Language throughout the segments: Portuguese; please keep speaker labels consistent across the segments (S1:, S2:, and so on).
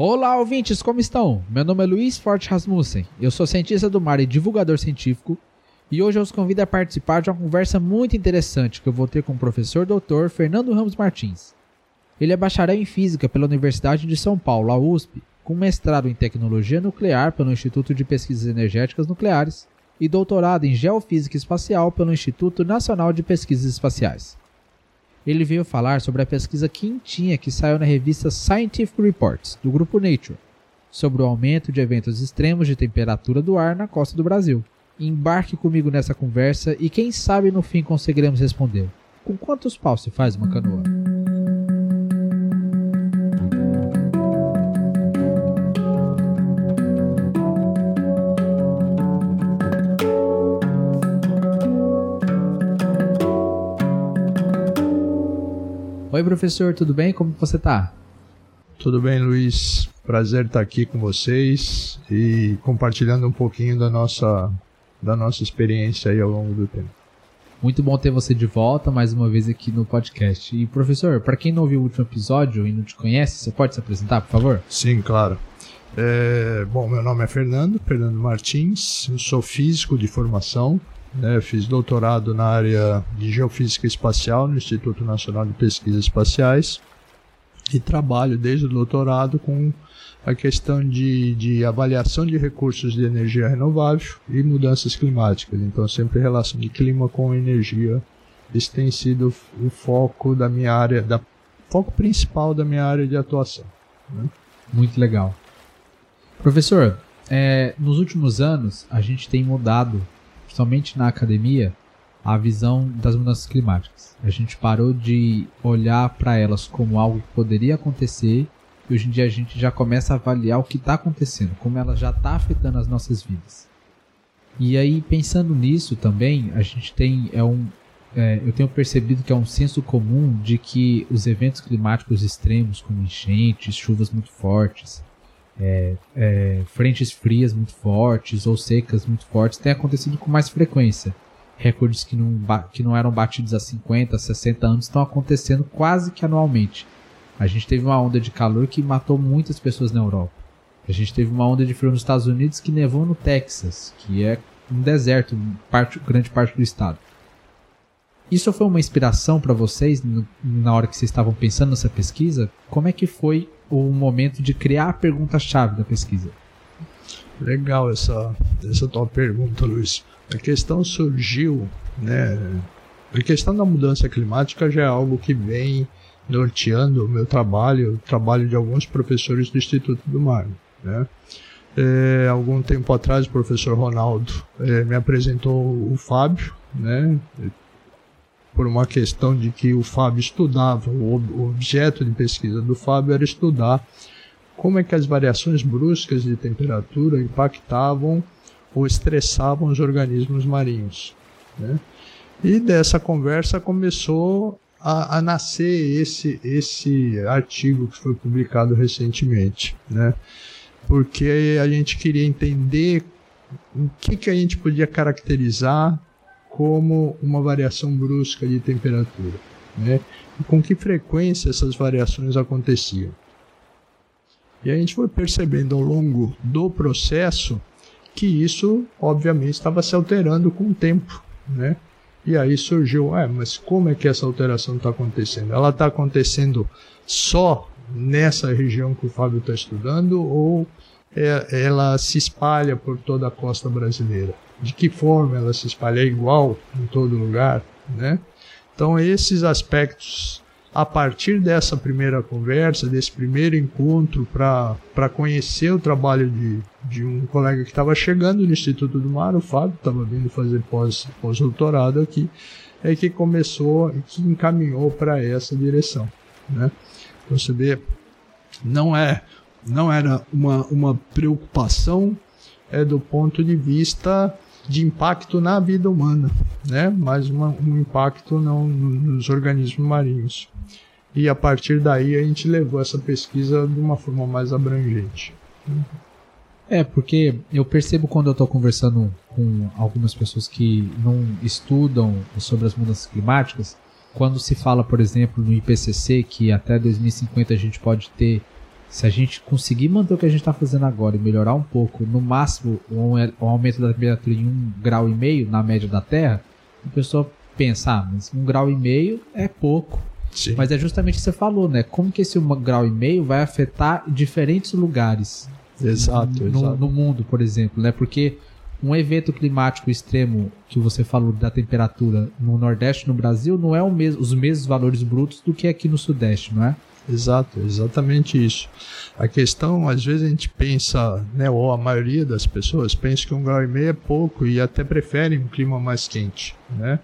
S1: Olá, ouvintes, como estão? Meu nome é Luiz Forte Rasmussen, eu sou cientista do mar e divulgador científico, e hoje eu os convido a participar de uma conversa muito interessante que eu vou ter com o professor doutor Fernando Ramos Martins. Ele é bacharel em Física pela Universidade de São Paulo, a USP, com mestrado em Tecnologia Nuclear pelo Instituto de Pesquisas Energéticas Nucleares e doutorado em Geofísica Espacial pelo Instituto Nacional de Pesquisas Espaciais. Ele veio falar sobre a pesquisa quentinha que saiu na revista Scientific Reports, do grupo Nature, sobre o aumento de eventos extremos de temperatura do ar na costa do Brasil. Embarque comigo nessa conversa e quem sabe no fim conseguiremos responder. Com quantos paus se faz uma canoa? Oi, professor, tudo bem? Como você tá?
S2: Tudo bem, Luiz. Prazer estar aqui com vocês e compartilhando um pouquinho da nossa, da nossa experiência aí ao longo do tempo.
S1: Muito bom ter você de volta mais uma vez aqui no podcast. E professor, para quem não ouviu o último episódio e não te conhece, você pode se apresentar, por favor?
S2: Sim, claro. É, bom, meu nome é Fernando, Fernando Martins, eu sou físico de formação, né, fiz doutorado na área de Geofísica Espacial no Instituto Nacional de Pesquisas Espaciais e trabalho desde o doutorado com a questão de, de avaliação de recursos de energia renovável e mudanças climáticas. Então, sempre relação de clima com energia. Esse tem sido o foco da minha área, da foco principal da minha área de atuação. Né?
S1: Muito legal. Professor, é, nos últimos anos a gente tem mudado somente na academia, a visão das mudanças climáticas. A gente parou de olhar para elas como algo que poderia acontecer e hoje em dia a gente já começa a avaliar o que está acontecendo, como ela já está afetando as nossas vidas. E aí, pensando nisso também, a gente tem é um, é, eu tenho percebido que é um senso comum de que os eventos climáticos extremos, como enchentes, chuvas muito fortes, é, é, frentes frias muito fortes ou secas muito fortes têm acontecido com mais frequência. Recordes que não, que não eram batidos há 50, 60 anos estão acontecendo quase que anualmente. A gente teve uma onda de calor que matou muitas pessoas na Europa. A gente teve uma onda de frio nos Estados Unidos que nevou no Texas, que é um deserto, parte, grande parte do estado. Isso foi uma inspiração para vocês na hora que vocês estavam pensando nessa pesquisa? Como é que foi o momento de criar a pergunta-chave da pesquisa?
S2: Legal essa, essa tua pergunta, Luiz. A questão surgiu, né? A questão da mudança climática já é algo que vem norteando o meu trabalho, o trabalho de alguns professores do Instituto do Mar, né? É, algum tempo atrás, o professor Ronaldo é, me apresentou o Fábio, né? Por uma questão de que o Fábio estudava, o objeto de pesquisa do Fábio era estudar como é que as variações bruscas de temperatura impactavam ou estressavam os organismos marinhos. Né? E dessa conversa começou a, a, nascer esse, esse artigo que foi publicado recentemente, né? porque a gente queria entender o que, que a gente podia caracterizar como uma variação brusca de temperatura, né? E com que frequência essas variações aconteciam. E a gente foi percebendo ao longo do processo que isso, obviamente, estava se alterando com o tempo, né? E aí surgiu, é, mas como é que essa alteração está acontecendo? Ela está acontecendo só nessa região que o Fábio está estudando ou é, ela se espalha por toda a costa brasileira? De que forma ela se espalha, é igual em todo lugar, né? Então esses aspectos, a partir dessa primeira conversa, desse primeiro encontro para conhecer o trabalho de, de um colega que estava chegando no Instituto do Mar, o Fábio, estava vindo fazer pós-doutorado pós aqui, é que começou e que encaminhou para essa direção, né? Então você vê, não é não era uma, uma preocupação é do ponto de vista de impacto na vida humana, né? mas uma, um impacto não nos organismos marinhos. E a partir daí a gente levou essa pesquisa de uma forma mais abrangente.
S1: É, porque eu percebo quando eu estou conversando com algumas pessoas que não estudam sobre as mudanças climáticas, quando se fala, por exemplo, no IPCC que até 2050 a gente pode ter se a gente conseguir manter o que a gente está fazendo agora e melhorar um pouco, no máximo um, um aumento da temperatura em um grau e meio na média da Terra, a pessoa pensa, ah, mas um grau e meio é pouco. Sim. Mas é justamente o que você falou, né? Como que esse um grau e meio vai afetar diferentes lugares
S2: exato,
S1: no,
S2: exato.
S1: no mundo, por exemplo, né? Porque um evento climático extremo que você falou da temperatura no Nordeste no Brasil não é o mesmo, os mesmos valores brutos do que aqui no Sudeste, não é?
S2: Exato, exatamente isso. A questão, às vezes a gente pensa, né, ou a maioria das pessoas pensa que um grau e meio é pouco e até preferem um clima mais quente, né?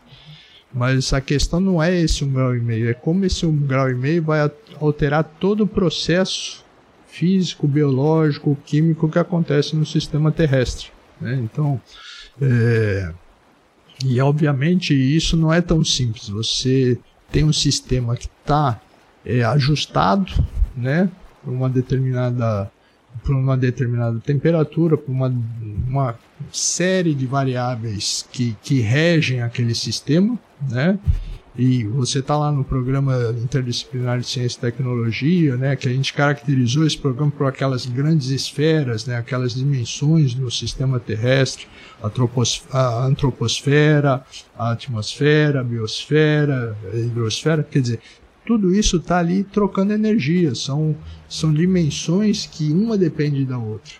S2: Mas a questão não é esse um grau e meio, é como esse um grau e meio vai alterar todo o processo físico, biológico, químico que acontece no sistema terrestre. Né? Então, é... e obviamente isso não é tão simples. Você tem um sistema que está é, ajustado, né, para uma determinada para uma determinada temperatura, para uma, uma série de variáveis que, que regem aquele sistema, né? E você está lá no programa interdisciplinar de ciência e tecnologia, né, que a gente caracterizou esse programa por aquelas grandes esferas, né, aquelas dimensões do sistema terrestre, a, a antroposfera, a atmosfera, a biosfera, a hidrosfera, quer dizer, tudo isso está ali trocando energia. São, são dimensões que uma depende da outra.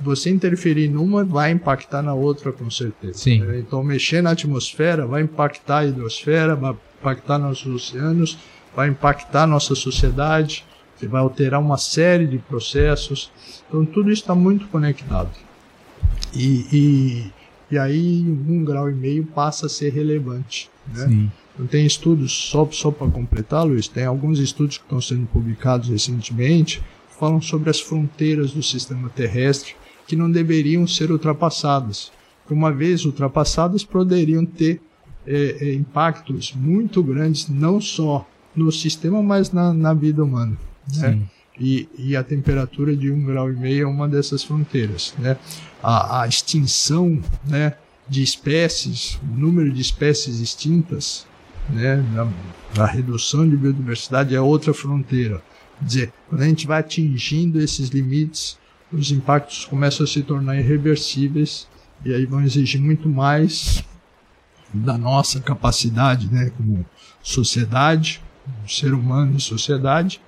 S2: Você interferir numa vai impactar na outra com certeza.
S1: Sim.
S2: Então mexer na atmosfera vai impactar a hidrosfera, vai impactar nossos oceanos, vai impactar nossa sociedade, vai alterar uma série de processos. Então tudo isso está muito conectado. E, e, e aí um grau e meio passa a ser relevante. Né? Sim. Não tem estudos, só, só para completar, Luiz, tem alguns estudos que estão sendo publicados recentemente que falam sobre as fronteiras do sistema terrestre que não deveriam ser ultrapassadas. Uma vez ultrapassadas, poderiam ter é, é, impactos muito grandes, não só no sistema, mas na, na vida humana. Né? E, e, a temperatura de um grau e meio é uma dessas fronteiras. Né? A, a extinção né, de espécies, o número de espécies extintas né? A, redução de biodiversidade é outra fronteira. Quer dizer, quando a gente vai atingindo esses limites, os impactos começam a se tornar irreversíveis e aí vão exigir muito mais da nossa capacidade, né, como sociedade, ser humano e sociedade,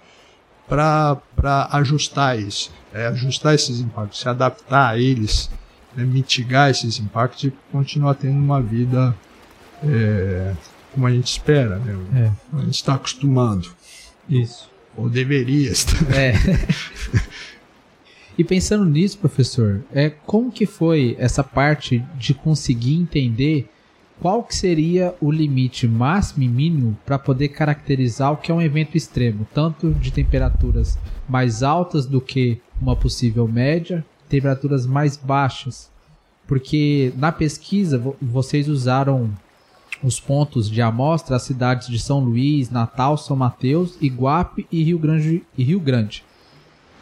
S2: para ajustar isso, é, ajustar esses impactos, se adaptar a eles, né, mitigar esses impactos e continuar tendo uma vida é, como a gente espera, né? É. A gente está acostumado.
S1: Isso.
S2: Ou deveria estar.
S1: É. e pensando nisso, professor, é como que foi essa parte de conseguir entender qual que seria o limite máximo e mínimo para poder caracterizar o que é um evento extremo, tanto de temperaturas mais altas do que uma possível média, temperaturas mais baixas. Porque na pesquisa vocês usaram os pontos de amostra as cidades de São Luís, Natal, São Mateus, Iguape e Rio Grande. E Rio Grande.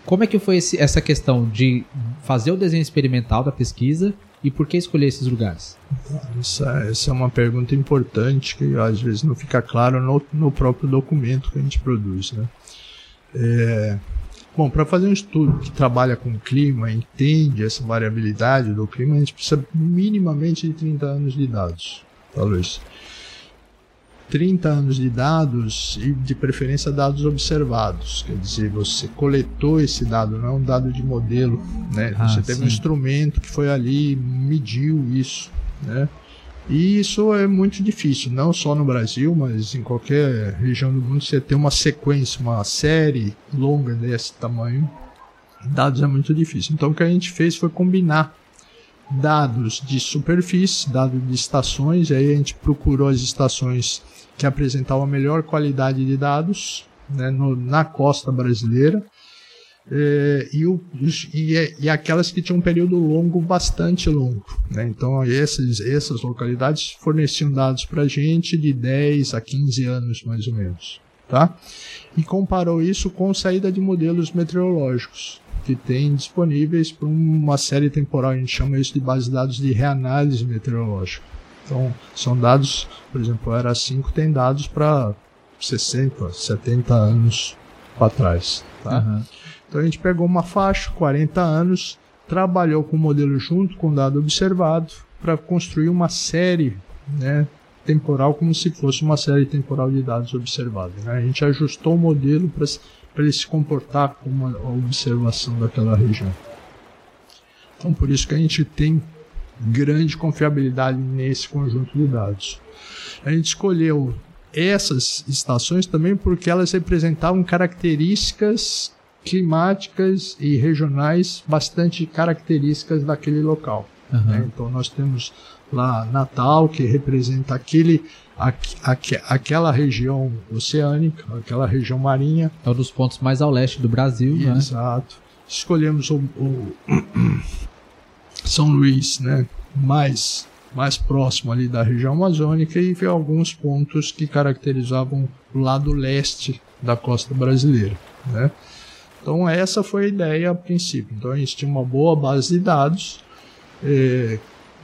S1: Como é que foi esse, essa questão de fazer o desenho experimental da pesquisa e por que escolher esses lugares?
S2: Essa, essa é uma pergunta importante que às vezes não fica claro no, no próprio documento que a gente produz. Né? É, bom, para fazer um estudo que trabalha com clima, entende essa variabilidade do clima, a gente precisa minimamente de 30 anos de dados. Tá, Luiz? 30 anos de dados e de preferência dados observados. Quer dizer, você coletou esse dado, não é um dado de modelo, né? Ah, você teve sim. um instrumento que foi ali, mediu isso, né? E isso é muito difícil, não só no Brasil, mas em qualquer região do mundo, você ter uma sequência, uma série longa desse tamanho, dados é muito difícil. Então o que a gente fez foi combinar dados de superfície, dados de estações, aí a gente procurou as estações que apresentavam a melhor qualidade de dados né, no, na costa brasileira. É, e, o, e, e, aquelas que tinham um período longo, bastante longo. Né? Então, essas localidades forneciam dados para a gente de 10 a 15 anos, mais ou menos. Tá? E comparou isso com saída de modelos meteorológicos que tem disponíveis para uma série temporal. A gente chama isso de base de dados de reanálise meteorológica. Então, são dados, por exemplo, ERA 5 tem dados para 60, 70 anos para trás. Tá? Uhum. Então a gente pegou uma faixa, 40 anos, trabalhou com o modelo junto com o dado observado para construir uma série né, temporal como se fosse uma série temporal de dados observados. Né? A gente ajustou o modelo para ele se comportar como uma observação daquela região. Então por isso que a gente tem grande confiabilidade nesse conjunto de dados. A gente escolheu essas estações também porque elas representavam características climáticas e regionais bastante características daquele local. Uhum. Né? Então nós temos lá Natal, que representa aquele, aqu, aqu, aquela região oceânica, aquela região marinha.
S1: É um dos pontos mais ao leste do Brasil,
S2: né? Exato. Escolhemos o, o São Luís, né? mais, mais próximo ali da região amazônica e alguns pontos que caracterizavam o lado leste da costa brasileira. Né? Então essa foi a ideia a princípio. Então a gente tinha uma boa base de dados, é,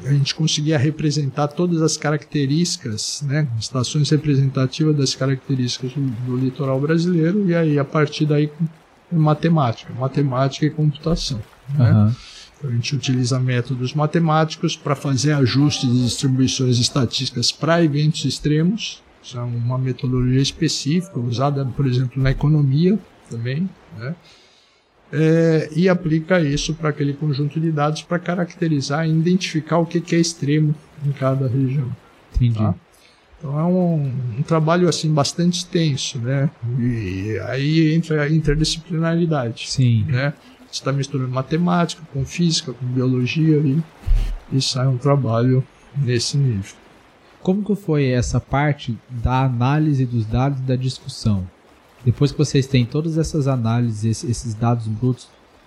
S2: a gente conseguia representar todas as características, né, estações representativas das características do, do litoral brasileiro e aí a partir daí matemática, matemática e computação. Né? Uhum. A gente utiliza métodos matemáticos para fazer ajustes de distribuições estatísticas para eventos extremos. Isso é uma metodologia específica, usada, por exemplo, na economia também. Né? É, e aplica isso para aquele conjunto de dados para caracterizar e identificar o que, que é extremo em cada região.
S1: Entendi. Tá?
S2: Então é um, um, trabalho assim bastante extenso, né? E aí entra a interdisciplinaridade.
S1: Sim.
S2: Né? Você está misturando matemática com física, com biologia e, e sai um trabalho nesse nível.
S1: Como que foi essa parte da análise dos dados e da discussão? Depois que vocês têm todas essas análises, esses dados brutos,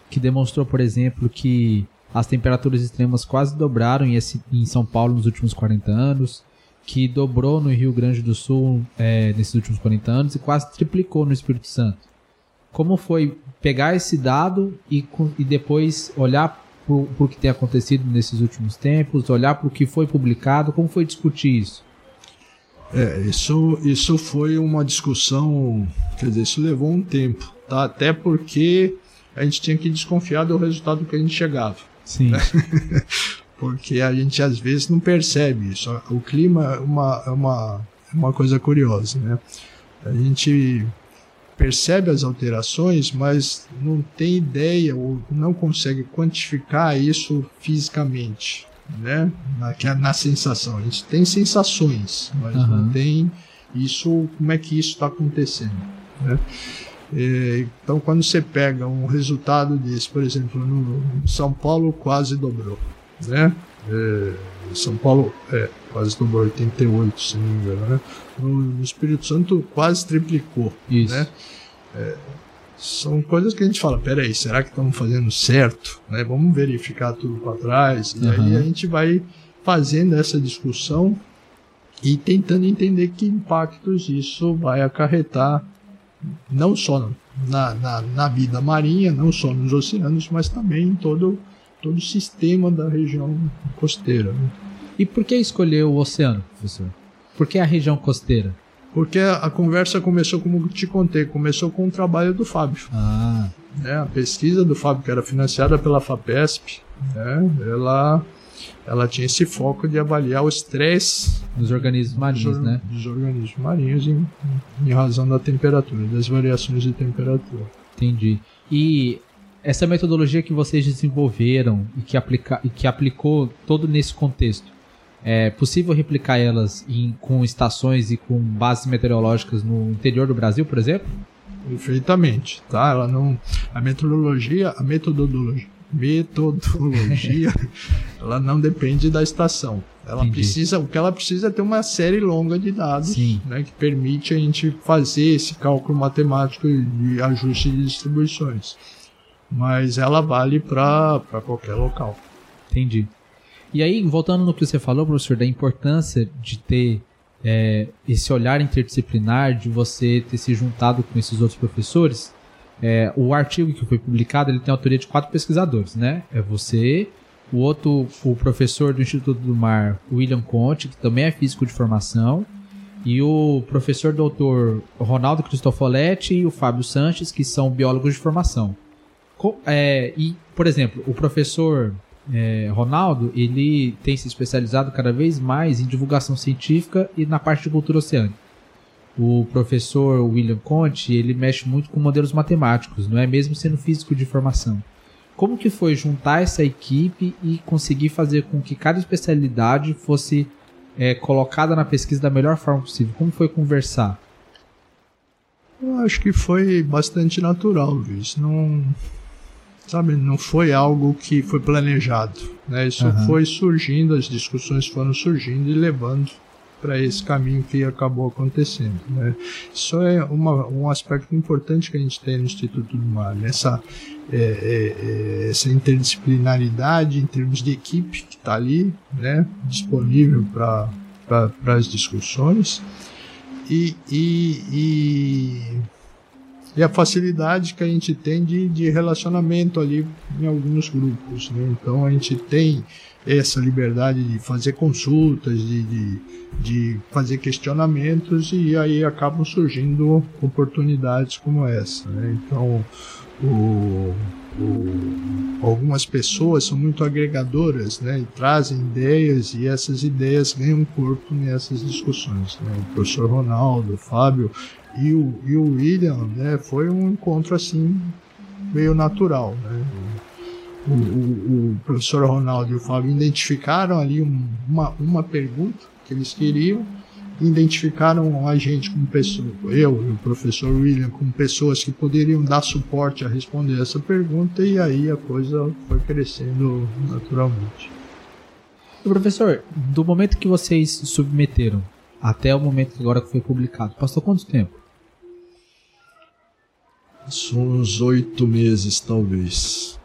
S1: que demonstrou, por exemplo, que as temperaturas extremas quase dobraram em São Paulo nos últimos 40 anos, que dobrou no Rio Grande do Sul é, nesses últimos 40 anos e quase triplicou no Espírito Santo. Como foi pegar esse dado e, e depois olhar para o que tem acontecido nesses últimos tempos, olhar para o que foi publicado, como foi discutir isso?
S2: É, isso, isso foi uma discussão, quer dizer, isso levou um tempo, tá? Até porque a gente tinha que desconfiar do resultado que a gente chegava.
S1: Sim. Né?
S2: porque a gente às vezes não percebe isso. O clima é uma, é uma, é uma coisa curiosa, né? A gente percebe as alterações, mas não tem ideia ou não consegue quantificar isso fisicamente, né? Na, é na sensação. A gente tem sensações, mas uhum. não tem isso, como é que isso está acontecendo, né? É, então, quando você pega um resultado desse, por exemplo, no São Paulo quase dobrou, né? É, São Paulo é, quase dobrou 88, se não me engano, né? No, no Espírito Santo quase triplicou,
S1: Isso.
S2: né? É, são coisas que a gente fala, peraí, será que estamos fazendo certo? Né? Vamos verificar tudo para trás. E uhum. aí a gente vai fazendo essa discussão e tentando entender que impactos isso vai acarretar, não só na, na, na vida marinha, não só nos oceanos, mas também em todo, todo o sistema da região costeira. Né?
S1: E por que escolher o oceano, professor? Por que a região costeira?
S2: Porque a conversa começou, como te contei, começou com o trabalho do Fábio.
S1: Ah.
S2: É, a pesquisa do Fábio, que era financiada pela FAPESP, né, ela, ela tinha esse foco de avaliar o estresse
S1: dos organismos marinhos,
S2: dos,
S1: né?
S2: Dos organismos marinhos em, em razão da temperatura, das variações de temperatura.
S1: Entendi. E essa metodologia que vocês desenvolveram e que, aplica, e que aplicou todo nesse contexto, é possível replicar elas em, com estações e com bases meteorológicas no interior do Brasil, por exemplo?
S2: Perfeitamente, tá? Ela não, a metodologia, a metodologia, metodologia, ela não depende da estação. Ela Entendi. precisa, o que ela precisa é ter uma série longa de dados, né, que permite a gente fazer esse cálculo matemático de ajuste de distribuições. Mas ela vale para qualquer local.
S1: Entendi. E aí, voltando no que você falou, professor, da importância de ter é, esse olhar interdisciplinar, de você ter se juntado com esses outros professores, é, o artigo que foi publicado ele tem autoria de quatro pesquisadores, né? É você, o outro, o professor do Instituto do Mar, William Conte, que também é físico de formação, e o professor doutor Ronaldo Cristofoletti e o Fábio Sanches, que são biólogos de formação. É, e, por exemplo, o professor é, Ronaldo, ele tem se especializado cada vez mais em divulgação científica e na parte de cultura oceânica. O professor William Conte, ele mexe muito com modelos matemáticos, não é mesmo sendo físico de formação. Como que foi juntar essa equipe e conseguir fazer com que cada especialidade fosse é, colocada na pesquisa da melhor forma possível? Como foi conversar?
S2: Eu acho que foi bastante natural, Luiz. Não, sabe, não foi algo que foi planejado. Né? Isso uhum. foi surgindo, as discussões foram surgindo e levando para esse caminho que acabou acontecendo. Né? Isso é uma, um aspecto importante que a gente tem no Instituto do Mar, né? essa, é, é, é, essa interdisciplinaridade em termos de equipe que está ali, né? disponível para as discussões. E, e, e e a facilidade que a gente tem de, de relacionamento ali em alguns grupos. Né? Então a gente tem essa liberdade de fazer consultas, de, de, de, fazer questionamentos e aí acabam surgindo oportunidades como essa. Né? Então o, o, algumas pessoas são muito agregadoras né? e trazem ideias e essas ideias ganham corpo nessas discussões. Né? O professor Ronaldo, o Fábio e o, e o William, né, foi um encontro assim meio natural, né? O, o, o professor Ronaldo e o Fábio identificaram ali um, uma, uma pergunta que eles queriam, identificaram a gente como pessoa, eu e o professor William como pessoas que poderiam dar suporte a responder essa pergunta e aí a coisa foi crescendo naturalmente.
S1: Professor, do momento que vocês submeteram até o momento que agora foi publicado, passou quanto tempo?
S2: Uns oito meses, talvez.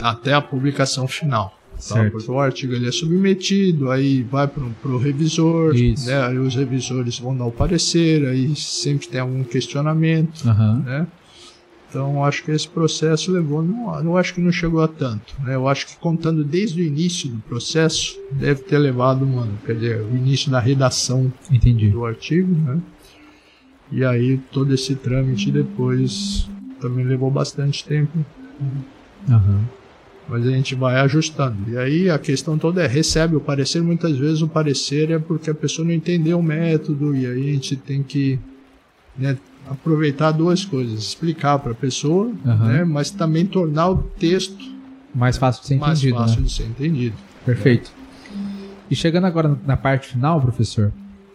S2: Até a publicação final. Tá? Porque o artigo ele é submetido, aí vai para o revisor, né? aí os revisores vão dar o parecer, aí sempre tem algum questionamento. Uhum. Né? Então acho que esse processo levou, não, não acho que não chegou a tanto. Né? Eu acho que contando desde o início do processo, deve ter levado um ano, quer dizer, o início da redação
S1: Entendi.
S2: do artigo, né? E aí todo esse trâmite depois também levou bastante tempo.
S1: Uhum.
S2: Mas a gente vai ajustando. E aí a questão toda é: recebe o parecer, muitas vezes o parecer é porque a pessoa não entendeu o método, e aí a gente tem que né, aproveitar duas coisas: explicar para a pessoa, uhum. né, mas também tornar o texto
S1: mais fácil de ser
S2: mais
S1: entendido.
S2: Mais fácil
S1: né?
S2: de ser entendido.
S1: Perfeito. E chegando agora na parte final, professor,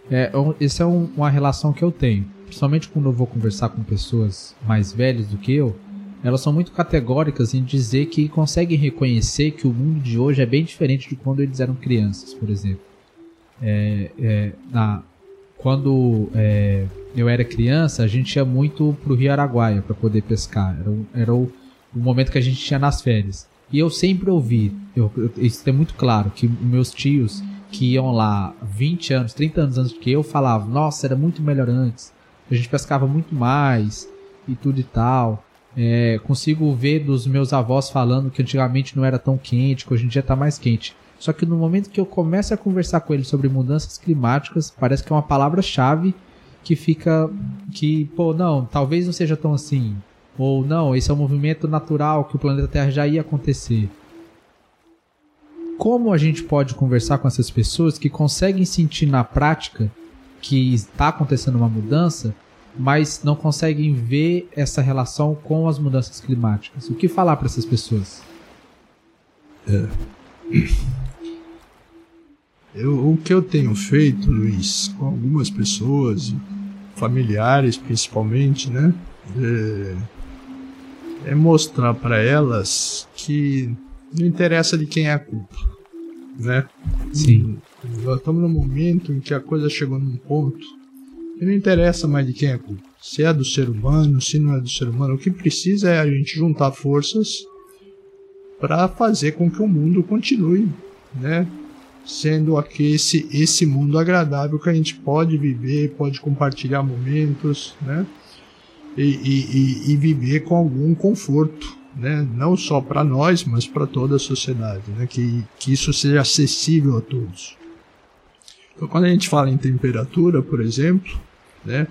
S1: é, essa é um, uma relação que eu tenho principalmente quando eu vou conversar com pessoas mais velhas do que eu, elas são muito categóricas em dizer que conseguem reconhecer que o mundo de hoje é bem diferente de quando eles eram crianças, por exemplo. É, é, na, quando é, eu era criança, a gente ia muito pro Rio Araguaia para poder pescar. Era, era o, o, momento que a gente tinha nas férias. E eu sempre ouvi, eu, eu, isso é muito claro, que meus tios que iam lá 20 anos, 30 anos antes que eu falavam, nossa, era muito melhor antes a gente pescava muito mais e tudo e tal. É, consigo ver dos meus avós falando que antigamente não era tão quente, que hoje em dia está mais quente. Só que no momento que eu começo a conversar com eles sobre mudanças climáticas, parece que é uma palavra-chave que fica que, pô, não, talvez não seja tão assim. Ou não, esse é um movimento natural que o planeta Terra já ia acontecer. Como a gente pode conversar com essas pessoas que conseguem sentir na prática que está acontecendo uma mudança, mas não conseguem ver essa relação com as mudanças climáticas. O que falar para essas pessoas?
S2: É. Eu, o que eu tenho feito, Luiz, com algumas pessoas, familiares principalmente, né, é, é mostrar para elas que não interessa de quem é a culpa, né?
S1: Sim.
S2: Nós estamos num momento em que a coisa chegou num ponto que não interessa mais de quem é culpa. Se é do ser humano, se não é do ser humano. O que precisa é a gente juntar forças para fazer com que o mundo continue, né? Sendo aqui esse, esse mundo agradável que a gente pode viver, pode compartilhar momentos, né? E, e, e, e viver com algum conforto, né? Não só para nós, mas para toda a sociedade, né? Que, que isso seja acessível a todos. Então, quando a gente fala em temperatura, por exemplo, né,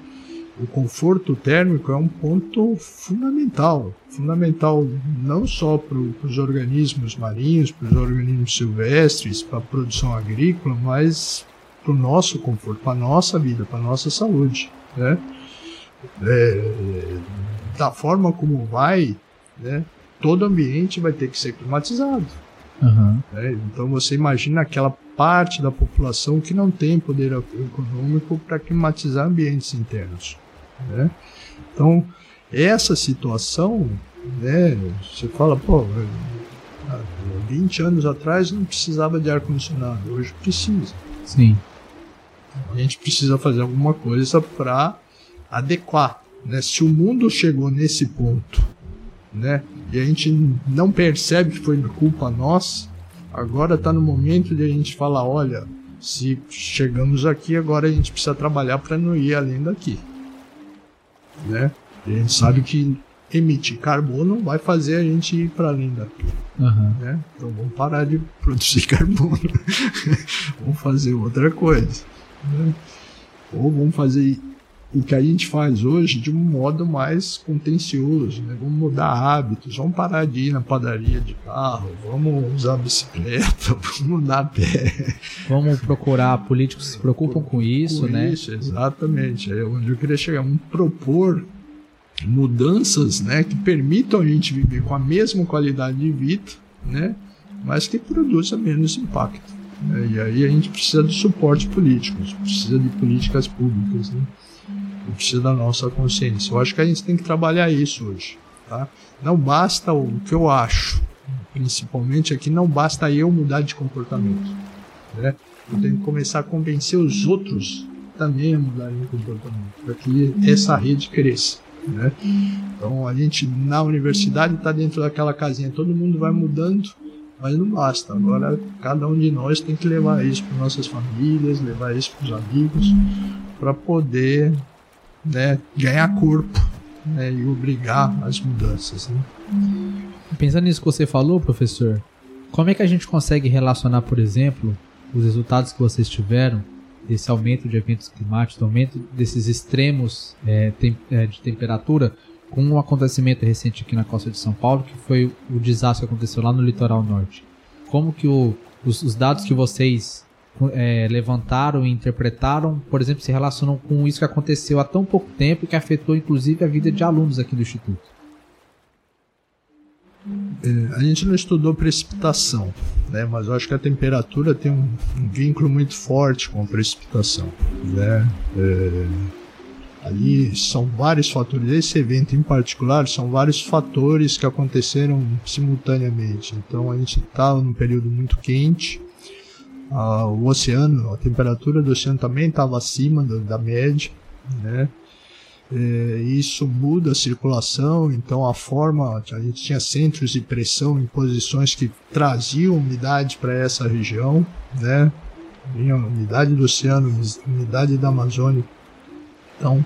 S2: o conforto térmico é um ponto fundamental. Fundamental não só para os organismos marinhos, para os organismos silvestres, para a produção agrícola, mas para o nosso conforto, para a nossa vida, para a nossa saúde. Né? É, da forma como vai, né, todo ambiente vai ter que ser climatizado. Uhum. Né? Então você imagina aquela parte da população que não tem poder econômico para climatizar ambientes internos. Né? Então, essa situação, né, você fala, pô, 20 anos atrás não precisava de ar-condicionado, hoje precisa.
S1: Sim.
S2: A gente precisa fazer alguma coisa para adequar. Né? Se o mundo chegou nesse ponto, né, e a gente não percebe que foi culpa nossa, agora está no momento de a gente falar, olha, se chegamos aqui, agora a gente precisa trabalhar para não ir além daqui. Né? E a gente sabe que emitir carbono vai fazer a gente ir para além daqui. Uhum. Né? Então vamos parar de produzir carbono. vamos fazer outra coisa. Né? Ou vamos fazer o que a gente faz hoje de um modo mais contencioso, né? Vamos mudar hábitos, vamos parar de ir na padaria de carro, vamos usar bicicleta, vamos andar a pé.
S1: Vamos procurar políticos que se preocupam com isso, com né? Isso,
S2: exatamente. É onde eu queria chegar. Vamos propor mudanças, né, que permitam a gente viver com a mesma qualidade de vida, né, mas que produza menos impacto. Né? E aí a gente precisa de suporte político, precisa de políticas públicas, né? Precisa da nossa consciência. Eu acho que a gente tem que trabalhar isso hoje. Tá? Não basta o que eu acho, principalmente aqui, não basta eu mudar de comportamento. Né? Eu tenho que começar a convencer os outros também a mudarem de comportamento, para que essa rede cresça. Né? Então a gente na universidade está dentro daquela casinha, todo mundo vai mudando, mas não basta. Agora cada um de nós tem que levar isso para nossas famílias, levar isso para os amigos, para poder né, ganhar corpo né, e obrigar as mudanças. Né?
S1: Pensando nisso que você falou, professor, como é que a gente consegue relacionar, por exemplo, os resultados que vocês tiveram desse aumento de eventos climáticos, aumento desses extremos é, tem, é, de temperatura, com um acontecimento recente aqui na costa de São Paulo, que foi o desastre que aconteceu lá no litoral norte. Como que o, os, os dados que vocês é, levantaram e interpretaram, por exemplo, se relacionam com isso que aconteceu há tão pouco tempo que afetou inclusive a vida de alunos aqui do Instituto?
S2: É, a gente não estudou precipitação, né, mas eu acho que a temperatura tem um, um vínculo muito forte com a precipitação. Né? É, ali são vários fatores, esse evento em particular, são vários fatores que aconteceram simultaneamente. Então a gente estava num período muito quente, ah, o oceano, a temperatura do oceano também estava acima do, da média, né? É, isso muda a circulação, então a forma, a gente tinha centros de pressão em posições que traziam umidade para essa região, né? Vinha umidade do oceano, umidade da Amazônia. Então,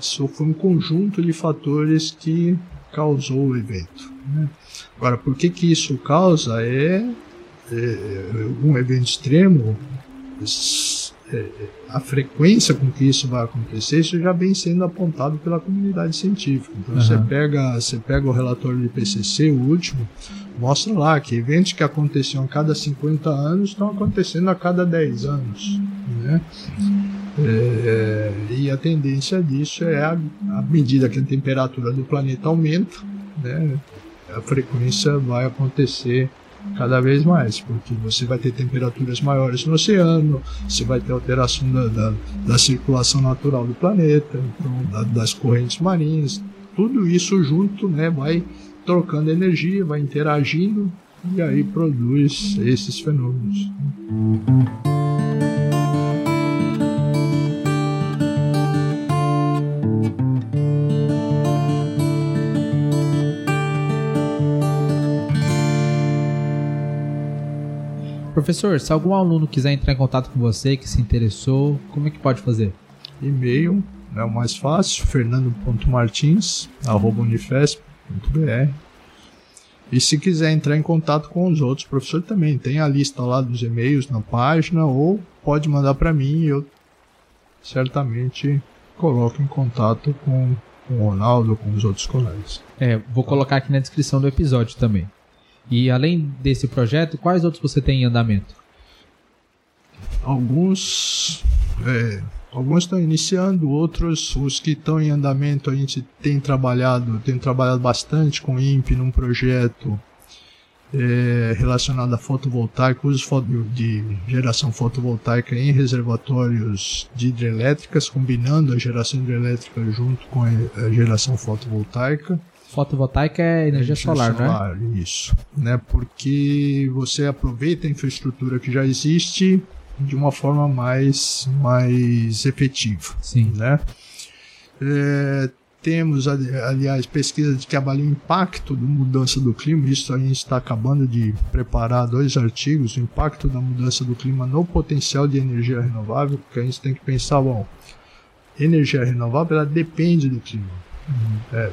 S2: isso foi um conjunto de fatores que causou o evento. Né? Agora, por que que isso causa? É algum é, evento extremo, é, a frequência com que isso vai acontecer, isso já vem sendo apontado pela comunidade científica. Então uhum. você pega, você pega o relatório do IPCC, o último, mostra lá que eventos que aconteciam a cada 50 anos estão acontecendo a cada 10 anos, né? É, e a tendência disso é à medida que a temperatura do planeta aumenta, né, a frequência vai acontecer cada vez mais, porque você vai ter temperaturas maiores no oceano, você vai ter alteração da, da, da circulação natural do planeta, então, da, das correntes marinhas, tudo isso junto né, vai trocando energia, vai interagindo e aí produz esses fenômenos.
S1: Professor, se algum aluno quiser entrar em contato com você, que se interessou, como é que pode fazer?
S2: E-mail é o mais fácil, fernando.martins.unifesp.br E se quiser entrar em contato com os outros professores também, tem a lista lá dos e-mails na página ou pode mandar para mim e eu certamente coloco em contato com, com o Ronaldo, com os outros colegas.
S1: É, vou colocar aqui na descrição do episódio também. E além desse projeto, quais outros você tem em andamento?
S2: Alguns, é, alguns estão iniciando, outros, os que estão em andamento, a gente tem trabalhado, tem trabalhado bastante com o INPE num projeto é, relacionado a fotovoltaico, uso de geração fotovoltaica em reservatórios de hidrelétricas, combinando a geração hidrelétrica junto com a geração fotovoltaica.
S1: Fotovoltaica é energia, energia solar, solar,
S2: né? Isso, né? Porque você aproveita a infraestrutura que já existe de uma forma mais, mais efetiva.
S1: Sim.
S2: Né? É, temos, aliás, pesquisas que avaliam o impacto da mudança do clima. Isso a gente está acabando de preparar dois artigos, o impacto da mudança do clima no potencial de energia renovável, porque a gente tem que pensar, bom, energia renovável ela depende do clima. Uhum. É,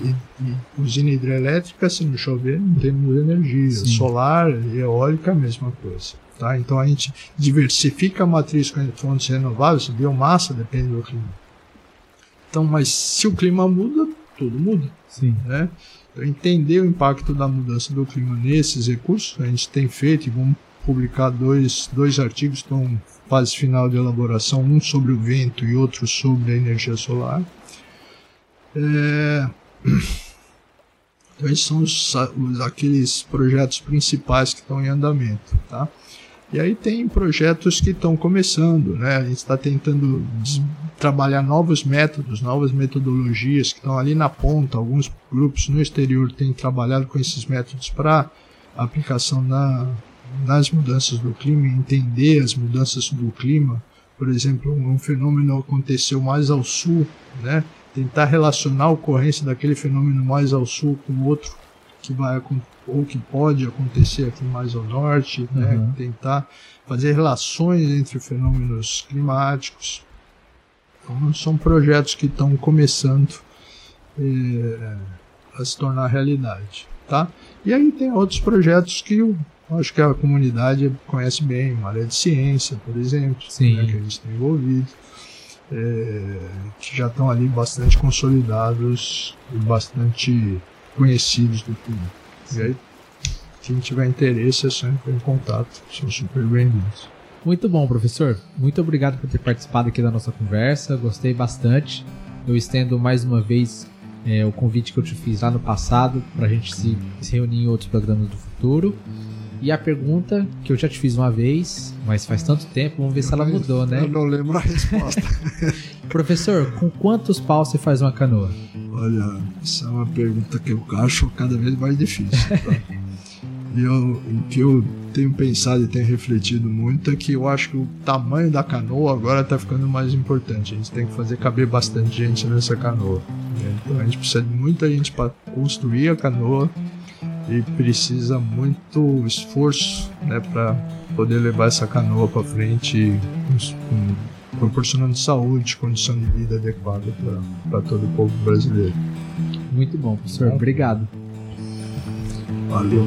S2: e, e, usina hidrelétrica, se não chover, não temos energia. Sim. Solar, eólica, a mesma coisa. Tá? Então a gente diversifica a matriz com fontes renováveis, biomassa depende do clima. Então, mas se o clima muda, tudo muda.
S1: Sim.
S2: Né? Então, entender o impacto da mudança do clima nesses recursos, a gente tem feito e vamos publicar dois, dois artigos, estão em fase final de elaboração, um sobre o vento e outro sobre a energia solar. É... Esses são os, os, aqueles projetos principais que estão em andamento. Tá? E aí tem projetos que estão começando, né? A gente está tentando trabalhar novos métodos, novas metodologias que estão ali na ponta. Alguns grupos no exterior têm trabalhado com esses métodos para aplicação na, nas mudanças do clima, entender as mudanças do clima. Por exemplo, um fenômeno aconteceu mais ao sul, né? Tentar relacionar a ocorrência daquele fenômeno mais ao sul com outro que vai ou que pode acontecer aqui mais ao norte, né? uhum. tentar fazer relações entre fenômenos climáticos. Então, são projetos que estão começando é, a se tornar realidade. Tá? E aí tem outros projetos que eu acho que a comunidade conhece bem, uma área de ciência, por exemplo, né, que a gente tem envolvido. É, que já estão ali bastante consolidados e bastante conhecidos do público. E aí, quem tiver interesse é só entrar em contato. São super bem-vindos.
S1: Muito bom, professor. Muito obrigado por ter participado aqui da nossa conversa. Gostei bastante. Eu estendo mais uma vez é, o convite que eu te fiz lá no passado para a gente se, se reunir em outros programas do futuro. E a pergunta que eu já te fiz uma vez, mas faz tanto tempo, vamos ver eu se ela mudou, né?
S2: Eu não lembro a resposta.
S1: Professor, com quantos paus você faz uma canoa?
S2: Olha, essa é uma pergunta que eu acho cada vez mais difícil. Tá? e eu, o que eu tenho pensado e tenho refletido muito é que eu acho que o tamanho da canoa agora está ficando mais importante. A gente tem que fazer caber bastante gente nessa canoa. Então a gente precisa de muita gente para construir a canoa e precisa muito esforço né, para poder levar essa canoa para frente, com, proporcionando saúde, condição de vida adequada para todo o povo brasileiro.
S1: Muito bom, professor. Obrigado.
S2: Valeu.